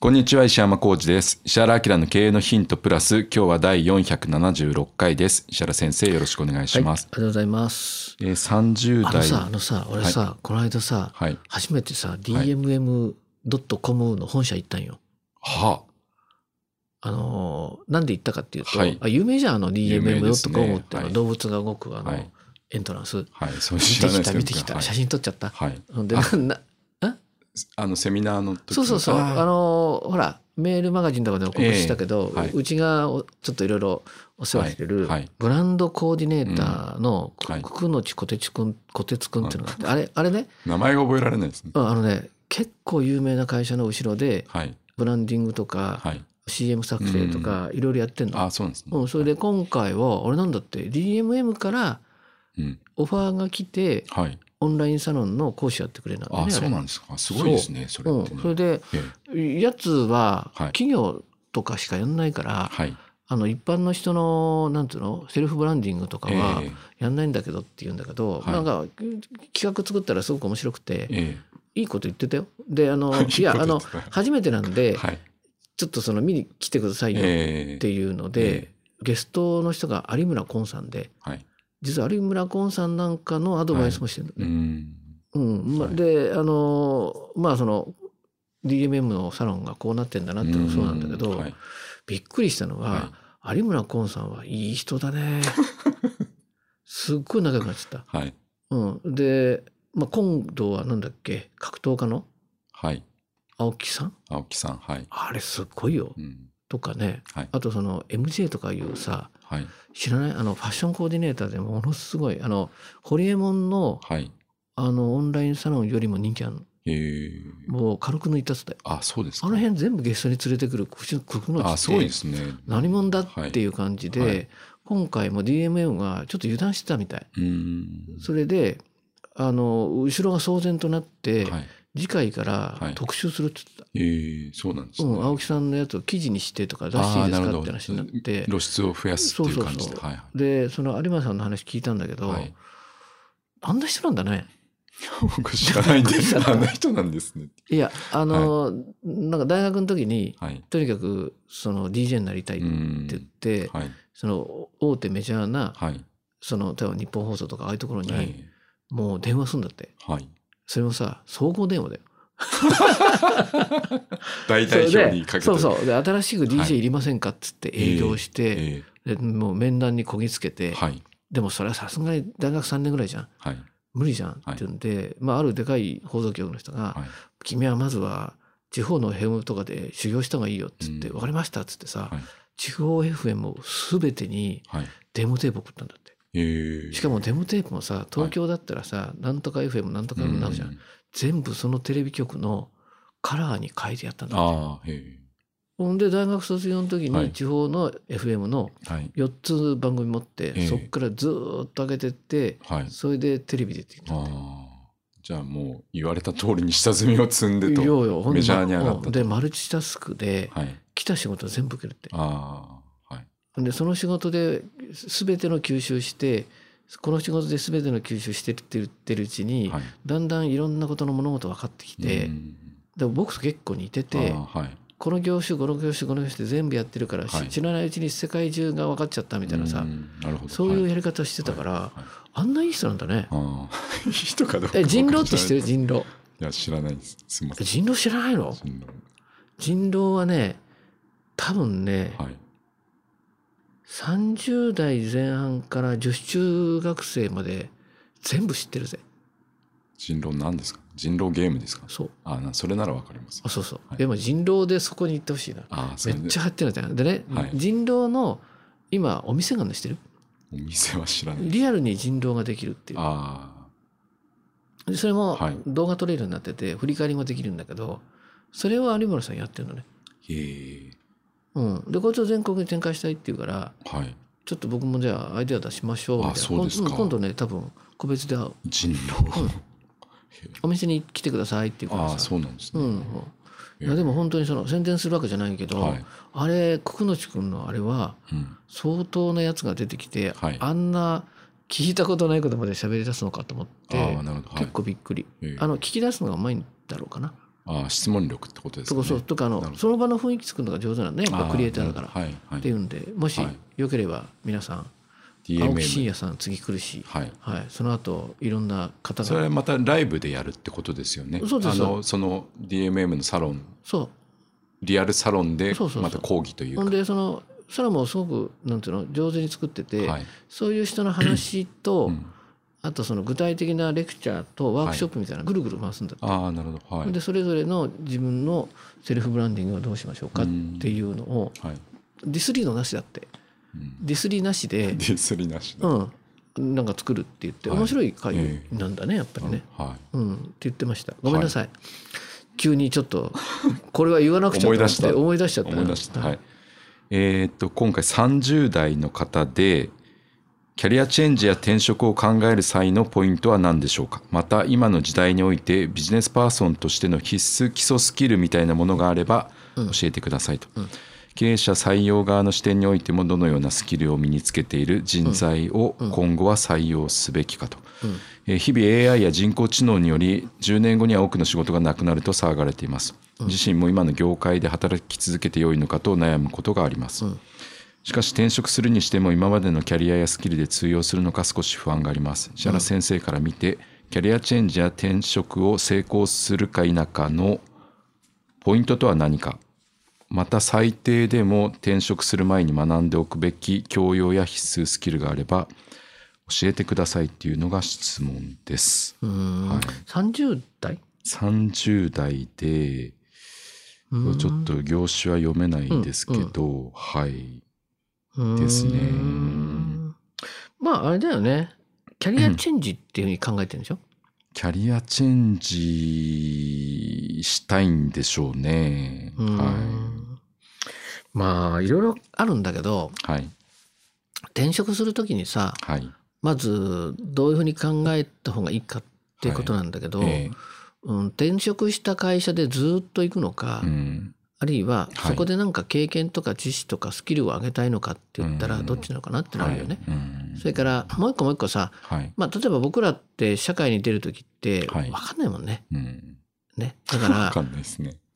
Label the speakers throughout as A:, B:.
A: こんにちは、石山浩二です。石原明の経営のヒントプラス、今日は第476回です。石原先生、よろしくお願いし
B: はい、あ
A: ます。
B: りがとうございます。
A: えー、30代。
B: あのさ、あのさ、俺さ、この間さ、
A: はい。
B: 初めてさ、dmm.com の本社行ったんよ。
A: は
B: あのー、なんで行ったかっていうと、
A: はい
B: あ有名じゃん、あの dmm.com ってあの、
A: はい
B: 動物が動くあの、
A: はい
B: エントランス。
A: はい。そう
B: 見てきた、見てきた。
A: はい
B: 写真撮っちゃった。
A: はい。
B: で、
A: あ
B: な、な
A: あの、セミナーの時
B: そうそうそう。あのー、ほら、メールマガジンとかでも告知したけど、
A: ええはいう
B: ちがおちょっといろいろお世話してる、ブランドコーディネーターのくのちこてちくん、こてつくんっていうのがあって、あれ、あれね、
A: 名前が覚えられないですね。
B: うんあのね、結構有名な会社の後ろで、
A: はい。
B: ブランディングとか、
A: はい。
B: CM 作成とか、いろいろやってんの。
A: あ、そうなんですね。
B: うん、それで今回は、俺なんだって、DMM から
A: うん。
B: オファーが来て、
A: はい。
B: オンラインサロンの講師やってくれなんだね。
A: あ、そうなん
B: で
A: ですか。すごいですね、それ
B: うん
A: ってね。
B: それで、
A: ええ
B: やつは、
A: はい
B: 企業とかしかやんないから、
A: はい。
B: あの、一般の人の、なんていうの、セルフブランディングとかは
A: ええ、
B: やんないんだけどって言うんだけど、
A: はい
B: なんか、企画作ったらすごく面白くて、
A: え
B: いいこと言ってたよ。で、あの、
A: い
B: や、あの初めてなん
A: え
B: で、
A: はい。
B: ちょっとその見に来てくださいよっ
A: ええ
B: ていうので、ゲストの人が有村昆さんで、
A: はい。
B: 実は有村昆さんなんかのアドバイスもしてる
A: う
B: のね。
A: ん。
B: うん。ま
A: はい
B: で、あの、まあその、DMM のサロンがこうなってんだなっていうのもそうなんだけど、
A: うはい。
B: びっくりしたのは、有村昆さんはいい人だね。すっごい仲良くなっちゃった。
A: はい。
B: うん。で、まあ、今度はなんだっけ、格闘家の？
A: はい。
B: 青木さん？
A: 青木さん。はい。
B: あれすっごいよ。
A: うん。
B: とかね。
A: はい。
B: あとその MJ とかいうさ、
A: はい。
B: 知らない？あのファッションコーディネーターでものすごい、あの、ホリエモンの
A: はい。
B: あのオンラインサロンよりも人気あるの。
A: ええ
B: もう軽く抜いたっつったよ。
A: あ、そうですか。
B: あの辺全部ゲストに連れてくる口の口の
A: あ、すごいですね。
B: 何者だっていう感じで、
A: はいはい
B: 今回も DMM がちょっと油断してたみたい。
A: うん。
B: それで、あの、後ろが騒然となって、
A: はい。
B: 次回から
A: はい
B: 特集するって言ってた。
A: ええそうなんですね。
B: うん、青木さんのやつを記事にしてとか出していいですかって話になって。
A: 露出を増やすっていう感じで。
B: そうそうそう
A: はい。
B: で、その有馬さんの話聞いたんだけど、
A: はい。
B: あんな人なんだね。
A: 僕知らないんであんな人なんですね。
B: いや、あの、なんか大学の時に、
A: はい。
B: とにかくその DJ になりたいって
A: うん
B: 言って、
A: はい。
B: その大手メジャーな、
A: はい。
B: その、例えば日本放送とかああいうところに、
A: はい。
B: もう電話するんだって。
A: はい。
B: それもさ、総合電話だよ。
A: 大代表にかけて。
B: そうそう。で、新しく
A: はい
B: DJ いりませんかっつって営業して、
A: え
B: でもう面談にこぎつけ
A: え
B: て、
A: はい。
B: でもそれはさすがに大学3年ぐらいじゃん。
A: はい。
B: 無理じゃんって言うんで、まあ、あるでかい放送局の人が、
A: はい。
B: 君はまずは地方の FM とかで修行した方がいいよっつって、
A: うん
B: わかりましたっつってさ、
A: はい。
B: 地方 FM を全てに
A: はい。
B: デモテープ送ったんだって。
A: ええ
B: しかもデモテープもさ、東京だったらさ、なんとか FM なんとか FM になるじゃん。
A: うん
B: 全部そのテレビ局のカラーに変えてやったんだって。ほんで大学卒業の時
A: はい
B: に地方の FM の
A: はい。
B: 4つ番組持って、
A: ええ
B: そっからずーっと上げてって、
A: はい。
B: それでテレビ出てきた。
A: じゃあもう言われた通りに下積みを積んでと。メジャーに上がった
B: でマルチタスクで
A: はい。
B: 来た仕事全部受けるって
A: ああ。はい。
B: でその仕事で全ての吸収してこの仕事で全ての吸収してって言ってるうちに、
A: はい。
B: だんだんいろんなことの物事分かってきて、
A: うん
B: でも僕と結構似てて
A: はい。
B: この業種この業種この業種で全部やってるから、
A: はい
B: 知らないうちに世界中が分かっちゃったみたいなさ、
A: うんなるほど。
B: そういう
A: は
B: やり方してたから、
A: はい
B: あんないい人なんだね。
A: いい 人かどうか。
B: え人狼って知ってる？
A: い
B: 人狼。
A: や、知らないです。すみません。
B: え人狼知らないの？
A: 人狼
B: 人狼はね多分ね、
A: はい。
B: 30代前半から女子中学生まで全部知ってるぜ。
A: 人狼なんですか？人狼ゲームですか？
B: そう。
A: あなそれならわかります。
B: あそうそう、
A: はい。
B: でも人狼でそこに行ってほしいな。
A: あ
B: めっちゃ入ってるじゃんでね、
A: はい。
B: 人狼の今お店がの知ってる？
A: お店は知らない
B: リアルに人狼ができるっていう。
A: あ
B: でそれも
A: はい。
B: 動画撮れるようになってて振り返りもできるんだけどそれを有村さんやってるのね、
A: あへえ
B: うん、でこいつを全国に展開したいっていうから
A: はい。
B: ちょっと僕もじゃあアイデア出しましょうみたいな。今度ね多分個別で会う。
A: 人狼。
B: お店に来てくださいっていうからさ。
A: ああそうなんですね、
B: うん。いや。でも本当にその宣伝するわけじゃないけど、
A: はい。
B: あれ九之君のあれは
A: うん。
B: 相当なやつが出てきて、
A: はい。
B: あんな聞いたことないことまで喋り出すのかと思って、結構びっくり、
A: ええ。
B: あの聞き出すのがうまいんだろうかな。
A: ああ質問力ってことです
B: そ
A: かね。
B: うそうとかあのその場の雰囲気作るのが上手なんだねクリエイターだから。
A: はいはい。
B: っていうんでもし
A: はい。
B: よければ皆さん、青木真
A: DMM
B: 也さん次来るし、
A: はい。
B: はい、その後いろんな方が
A: それはまたライブでやるってことですよね。
B: そうです
A: あのその DMM のサロン。
B: そ
A: リアルサロンで
B: そうそうそう。
A: また講義といううか。
B: ほんでそのそれもすごくなんていうの上手に作ってて、
A: はい。
B: そういう人の話と、
A: うん
B: あとその具体的なレクチャーとワークショップみたいなのぐるぐる回すんだって、
A: ああなるほど。はい。
B: でそれぞれの自分のセルフブランディングをどうしましょうかっていうのを
A: はい。
B: ディスりのなしだって。
A: うん。
B: ディスりなしで。
A: ディスりなしで
B: うん、なんか作るって言って
A: はい。
B: 面白い会
A: え
B: なんだねやっぱりね、
A: は
B: うん、って言ってました。ごめんなさい、急にちょっとこれは言わなくちゃと思って
A: 思い出した。
B: 思い出しちゃった。
A: い思い出した。はい。えーっと今回30代の方でキャリアチェンジや転職を考える際のポイントは何でしょうか？また今の時代においてビジネスパーソンとしての必須基礎スキルみたいなものがあれば
B: うん。
A: 教えてくださいと、
B: うん。
A: 経営者採用側の視点においてもどのようなスキルを身につけている人材を今後は採用すべきかと、
B: うん。
A: えー日々 AI や人工知能により10年後には多くの仕事がなくなると騒がれています、自身も今の業界で働き続けてよいのかと悩むことがあります、
B: うん
A: しかし転職するにしても今までのキャリアやスキルで通用するのか少し不安があります。石原先生から見てキャリアチェンジや転職を成功するか否かのポイントとは何か。また最低でも転職する前に学んでおくべき教養や必須スキルがあれば教えてくださいっていうのが質問です。
B: うん。
A: はい。
B: 30代
A: ？30代で
B: うん。
A: ちょっと業種は読めないですけど、はい。
B: うん
A: ですね
B: まああれだよねキャリアチェンジっていうふうに考えてるんでしょ、
A: キャリアチェンジしたいんでしょうね。
B: うん
A: は
B: まあいろいろあるんだけど
A: い。はい。
B: 転職するときにさ
A: はい。
B: まずどういうふうに考えた方がいいかっていうことなんだけど、
A: え
B: うん、転職した会社でずっと行くのか、
A: えうん。
B: あるいは
A: はい
B: そこでなんか経験とか知識とかスキルを上げたいのかって言ったら
A: うん
B: どっちなのかなってなるよね。それからもう一個もう一個さ、
A: はい。
B: まあ、例えば僕らって社会に出る時って
A: はい
B: 分かんないもんね。
A: うん。
B: ねだか
A: わ
B: ら。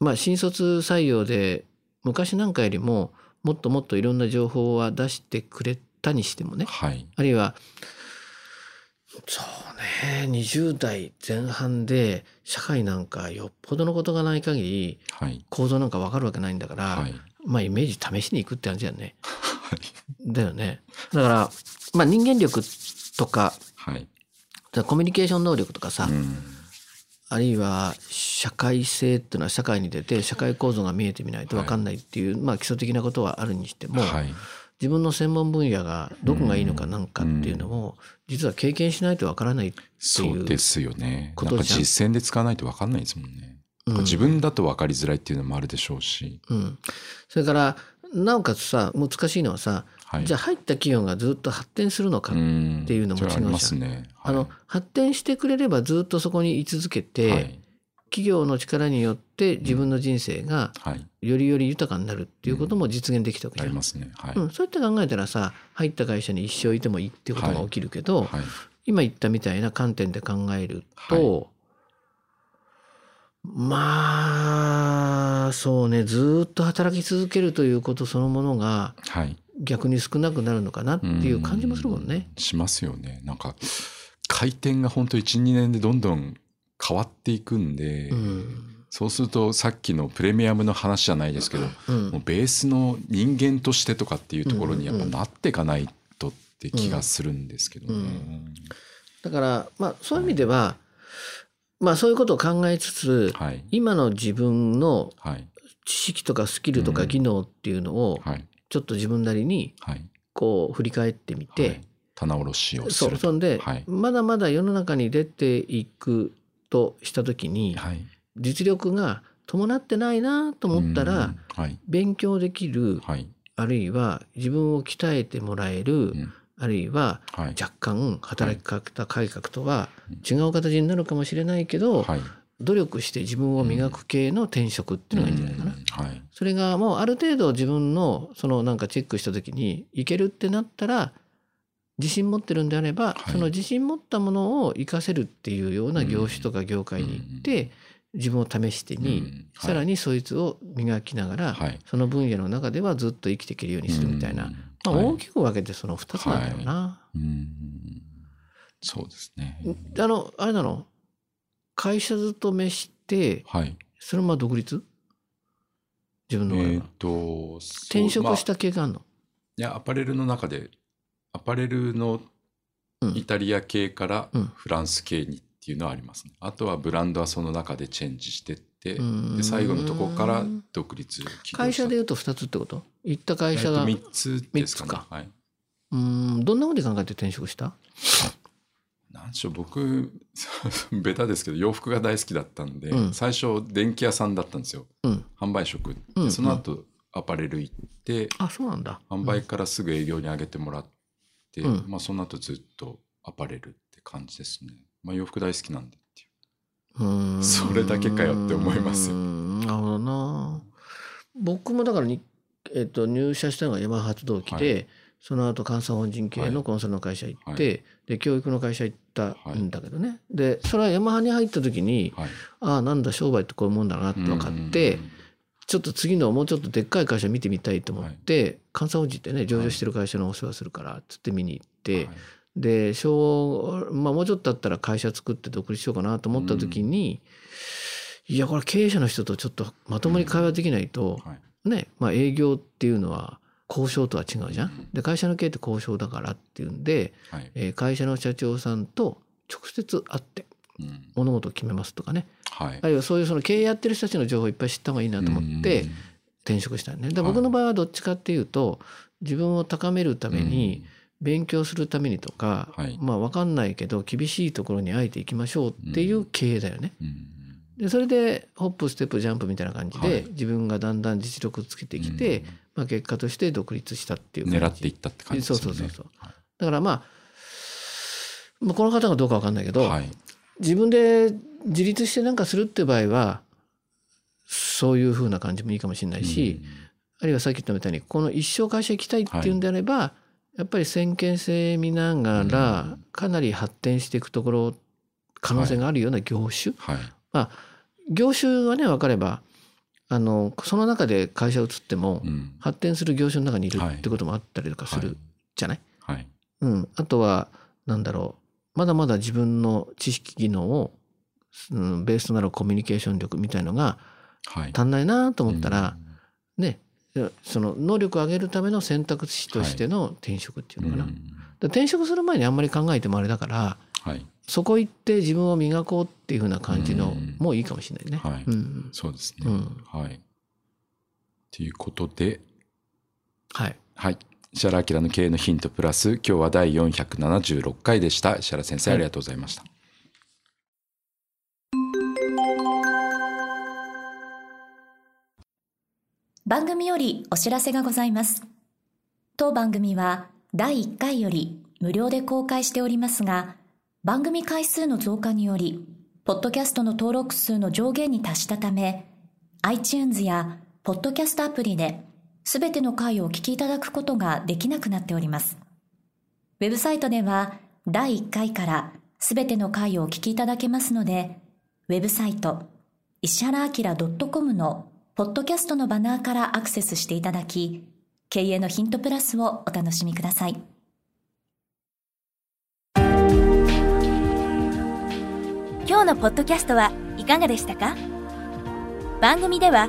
B: まあ新卒採用で昔なんかよりももっともっといろんな情報は出してくれたにしてもね
A: はい。
B: あるいはそうね20代前半で社会なんかよっぽどのことがない限り
A: はい。
B: 構造なんか分かるわけないんだから、
A: はい。
B: まあイメージ試しに行くって感じだよね。だよね。だからまあ人間力とか
A: はい。
B: コミュニケーション能力とかさ、
A: うん。
B: あるいは社会性っていうのは社会に出て社会構造が見えてみないと分かんないっていう、まあ基礎的なことはあるにしても、
A: はい。
B: 自分の専門分野がどこがいいのかなんかっていうのも、実は経験しないと分からないっていう
A: そうですよね。なんか実践で使わないとわかんないですもんね。
B: うん
A: 自分だと分かりづらいっていうのもあるでしょうし。
B: うん、それからなおかつさ難しいのはさ、
A: はい。
B: じゃあ入った企業がずっと発展するのか、
A: ん
B: っていうのも違うじゃん
A: それありますね。
B: あの発展してくれればずっとそこに居続けて、
A: はい。
B: 企業の力によって自分の人生が
A: はい。
B: よりより豊かになるっていうことも実現できたわけじゃん
A: ありますね。はい。
B: うん、そうやって考えたらさ入った会社に一生いてもいいっていうことが起きるけど、
A: はい。
B: 今言ったみたいな観点で考えると、まあそうねずっと働き続けるということそのものが
A: はい。
B: 逆に少なくなるのかなっていう感じもするもんね。
A: しますよね。なんか、回転が本当1、2年でどんどん変わっていくんで、
B: うん。
A: そそうするとさっきのプレミアムの話じゃないですけど、
B: うん。
A: もうベースの人間としてとかっていうところにやっぱなっていかないとって気がするんですけどね。
B: だからまあそういう意味では、まあそういうことを考えつつ、
A: はい。
B: 今の自分の
A: はい。
B: 知識とかスキルとか技能っていうのを
A: はい。
B: ちょっと自分なりに
A: はい。
B: こう振り返ってみて、
A: はい。棚卸しをす
B: そう。
A: る
B: そんで、
A: はい。
B: まだまだ世の中に出ていくとした時に
A: はい。
B: 実力が伴ってないなと思ったら
A: うんはい。
B: 勉強できる
A: はい。
B: あるいは自分を鍛えてもらえる
A: うん。
B: あるいは
A: はい。
B: 若干働き方改革とは違う形になるかもしれないけど
A: はい。
B: 努力して自分を磨く系の転職っていうのがいいんじゃないかな。それがもうある程度自分のそのなんかチェックした時にいけるってなったら自信持ってるんであれば、
A: はい。
B: その自信持ったものを活かせるっていうような業種とか業界に行って、自分を試してに、
A: うんはい
B: さらにそいつを磨きながら、
A: はい。
B: その分野の中ではずっと生きていけるようにするみたいな、
A: うん
B: まあ、
A: はい。
B: 大きく分けてその2つなんだろうな。
A: うん。そうですね。
B: あのあれなの？会社勤めして
A: はい。
B: そのまま独立？自分の場合は、
A: えっ、とそう
B: 転職し
A: まあ
B: た経験あるの、
A: いやアパレルの中でアパレルの
B: うん。
A: イタリア系から
B: うん。
A: フランス系にっていうのはありますね。あとはブランドはその中でチェンジしてって
B: うん。
A: で最後のとこから独立
B: 会社でいうと2つってこと？行った会社が、
A: えっと3つですかね。
B: か。
A: はい。
B: うん。どんなふうに考えて転職した？
A: なんでしょう。僕 ベタですけど洋服が大好きだったんで、
B: うん。
A: 最初電気屋さんだったんですよ。
B: うん。
A: 販売職。で、
B: うん。
A: その後アパレル行って
B: あそうなんだ。
A: 販売からすぐ営業に上げてもらって、
B: うん。
A: まあその後ずっとアパレルって感じですね、まあ、洋服大好きなんでっていう。
B: うん。
A: それだけかよって思います
B: なるほどな。僕もだからに、えっと入社したのが山発動機で、
A: は
B: その後監査法人系のコンサルの会社行って、
A: は
B: で教育の会社行ったんだけどね、でそれはヤマハに入った時に
A: はい。
B: ああなんだ商売ってこういうもんだなって分かって、
A: うん
B: ちょっと次のもうちょっとでっかい会社見てみたいと思って、監査法人ってね上場してる会社のお世話するからっつって見に行って、
A: はい。
B: で小、まあ、もうちょっとあったら会社作って独立しようかなと思った時に、いやこれ経営者の人とちょっとまともに会話できないと、
A: はい。
B: ねまあ、営業っていうのは交渉とは違うじゃん。で会社の経営って交渉だからっていうんで、
A: はい。
B: えー会社の社長さんと直接会って。
A: うん
B: 物事を決めますとかね。
A: はい。
B: あるいはそういうその経営やってる人たちの情報をいっぱい知った方がいいなと思って
A: うん
B: 転職したんね。で
A: はい。
B: 僕の場合はどっちかっていうと自分を高めるために勉強するためにとか、
A: はい。
B: まあ分かんないけど厳しいところにあえていきましょうっていう経営だよね。
A: うん
B: でそれでホップステップジャンプみたいな感じで、
A: はい。
B: 自分がだんだん実力をつけてきて、まあ、結果として独立したっていう
A: 狙っていったって感じですよね。
B: そうそうそうそう。だからまあまあこの方がどうか分かんないけど、
A: はい
B: 自分で自立して何かするっていう場合はそういうふうな感じもいいかもしれないし、あるいはさっき言ったみたいにこの一生会社行きたいっていうんであれば、やっぱり先見性見ながら
A: うん。
B: かなり発展していくところ可能性があるような業種、
A: はい。
B: まあ業種はね分かればあのその中で会社移っても
A: うん。
B: 発展する業種の中にいる
A: はい。
B: ってこともあったりとかするじゃない、
A: はい。
B: うん、あとはなんだろうまだまだ自分の知識技能を、うん、ベースとなるコミュニケーション力みたいのが
A: はい。
B: 足んないなと思ったら、ねその能力を上げるための選択肢としての転職っていうのかな、
A: うん。
B: で転職する前にあんまり考えてもあれだから
A: はい。
B: そこ行って自分を磨こうっていうふうな感じの、
A: うん。
B: もういいかもしれないね。
A: はい。
B: うん、
A: そうですね。
B: うん。
A: はい。ということで、
B: はい。
A: はい。石原明の経営のヒントプラス、今日は第476回でした。石原先生、
B: はい
A: ありがとうございました。
C: 番組よりお知らせがございます当番組は第1回より無料で公開しておりますが番組回数の増加によりポッドキャストの登録数の上限に達したため iTunes やポッドキャストアプリで全ての回をお聞きいただくことができなくなっておりますウェブサイトでは第1回から全ての回をお聞きいただけますのでウェブサイト石原明 .com のポッドキャストのバナーからアクセスしていただき、経営のヒントプラスをお楽しみください。今日のポッドキャストはいかがでしたか？番組では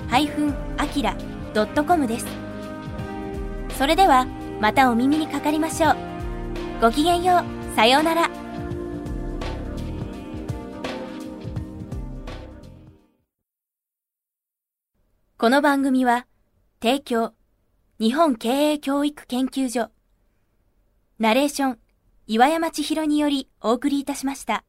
C: 石原 -akira.com です。それではまたお耳にかかりましょう。ごきげんよう。さようなら。この番組は、提供、日本経営教育研究所、ナレーション、岩山千尋によりお送りいたしました。